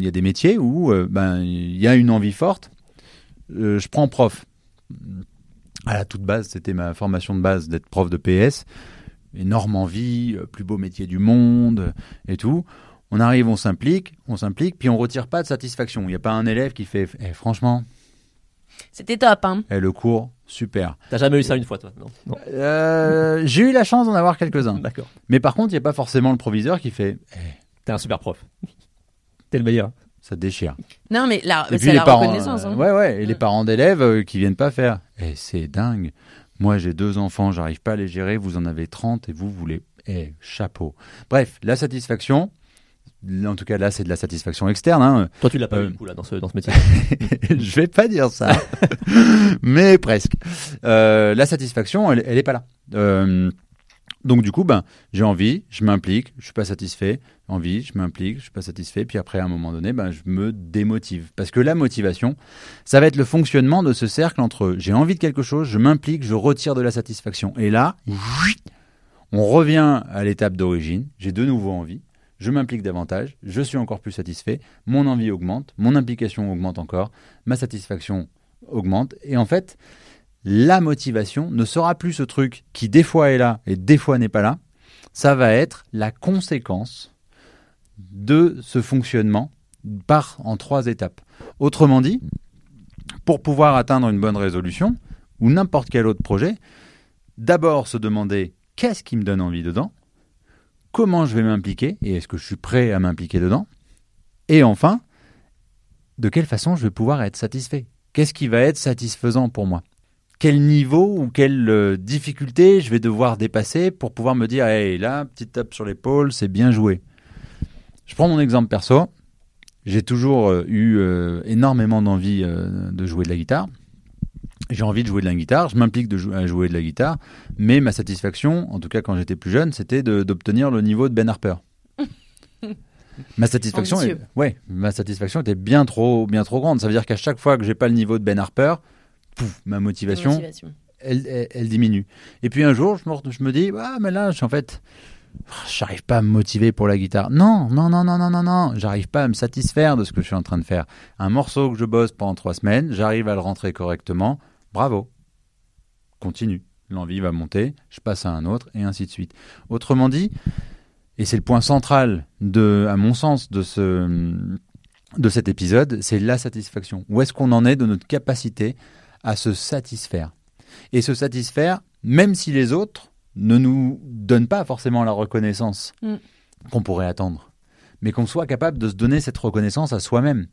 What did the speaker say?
il y a des métiers où euh, ben il y a une envie forte. Euh, je prends prof. À la toute base, c'était ma formation de base d'être prof de PS. Énorme envie, euh, plus beau métier du monde et tout. On arrive, on s'implique, on s'implique, puis on retire pas de satisfaction. Il n'y a pas un élève qui fait, Eh, franchement, C'était top, hein. eh, le cours, super. T'as jamais eu ça une fois, toi? Non. non. Euh, J'ai eu la chance d'en avoir quelques-uns. D'accord. Mais par contre, il n'y a pas forcément le proviseur qui fait, Eh, T'es un super prof. T'es le meilleur. ça déchire. Non, mais là, Et c'est la les parents, reconnaissance. euh, hein. ouais, ouais, et les parents d'élèves euh, qui viennent pas faire. Eh, c'est dingue. Moi, j'ai deux enfants, j'arrive pas à les gérer. Vous en avez 30 et vous voulez. Eh, chapeau. Bref, la satisfaction. En tout cas, là, c'est de la satisfaction externe. Hein. Toi, tu l'as pas Euh, eu, du coup, là, dans ce, dans ce métier. Je vais pas dire ça, mais presque. Euh, la satisfaction, elle, elle est pas là. Euh, donc du coup, ben, j'ai envie, je m'implique, je suis pas satisfait. Envie, je m'implique, je suis pas satisfait. Puis après, à un moment donné, ben, je me démotive. Parce que la motivation, ça va être le fonctionnement de ce cercle entre j'ai envie de quelque chose, je m'implique, je retire de la satisfaction. Et là, on revient à l'étape d'origine. J'ai de nouveau envie. Je m'implique davantage, je suis encore plus satisfait, mon envie augmente, mon implication augmente encore, ma satisfaction augmente. Et en fait, la motivation ne sera plus ce truc qui des fois est là et des fois n'est pas là. Ça va être la conséquence de ce fonctionnement par en trois étapes. Autrement dit, pour pouvoir atteindre une bonne résolution ou n'importe quel autre projet, d'abord se demander qu'est-ce qui me donne envie dedans, comment je vais m'impliquer et est-ce que je suis prêt à m'impliquer dedans, et enfin, de quelle façon je vais pouvoir être satisfait. Qu'est-ce qui va être satisfaisant pour moi? Quel niveau ou quelle euh, difficulté je vais devoir dépasser pour pouvoir me dire, hey, là, petite tape sur l'épaule, c'est bien joué. Je prends mon exemple perso. J'ai toujours euh, eu euh, énormément d'envie euh, de jouer de la guitare. J'ai envie de jouer de la guitare, je m'implique de jou- à jouer de la guitare, mais ma satisfaction, en tout cas quand j'étais plus jeune, c'était d'obtenir le niveau de Ben Harper. ma satisfaction, est- ouais, ma satisfaction était bien trop, bien trop grande. Ça veut dire qu'à chaque fois que j'ai pas le niveau de Ben Harper, pouf, ma motivation, Motivation. elle, elle, elle diminue. Et puis un jour, je me, je me dis, ah, mais là, en fait, j'arrive pas à me motiver pour la guitare. Non, non, non, non, non, non, non, j'arrive pas à me satisfaire de ce que je suis en train de faire. Un morceau que je bosse pendant trois semaines, j'arrive à le rentrer correctement. Bravo. Continue. L'envie va monter, je passe à un autre, et ainsi de suite. Autrement dit, et c'est le point central, de, à mon sens, de ce, de cet épisode, c'est la satisfaction. Où est-ce qu'on en est de notre capacité à se satisfaire Et se satisfaire, même si les autres ne nous donnent pas forcément la reconnaissance Mm. qu'on pourrait attendre, mais qu'on soit capable de se donner cette reconnaissance à soi-même.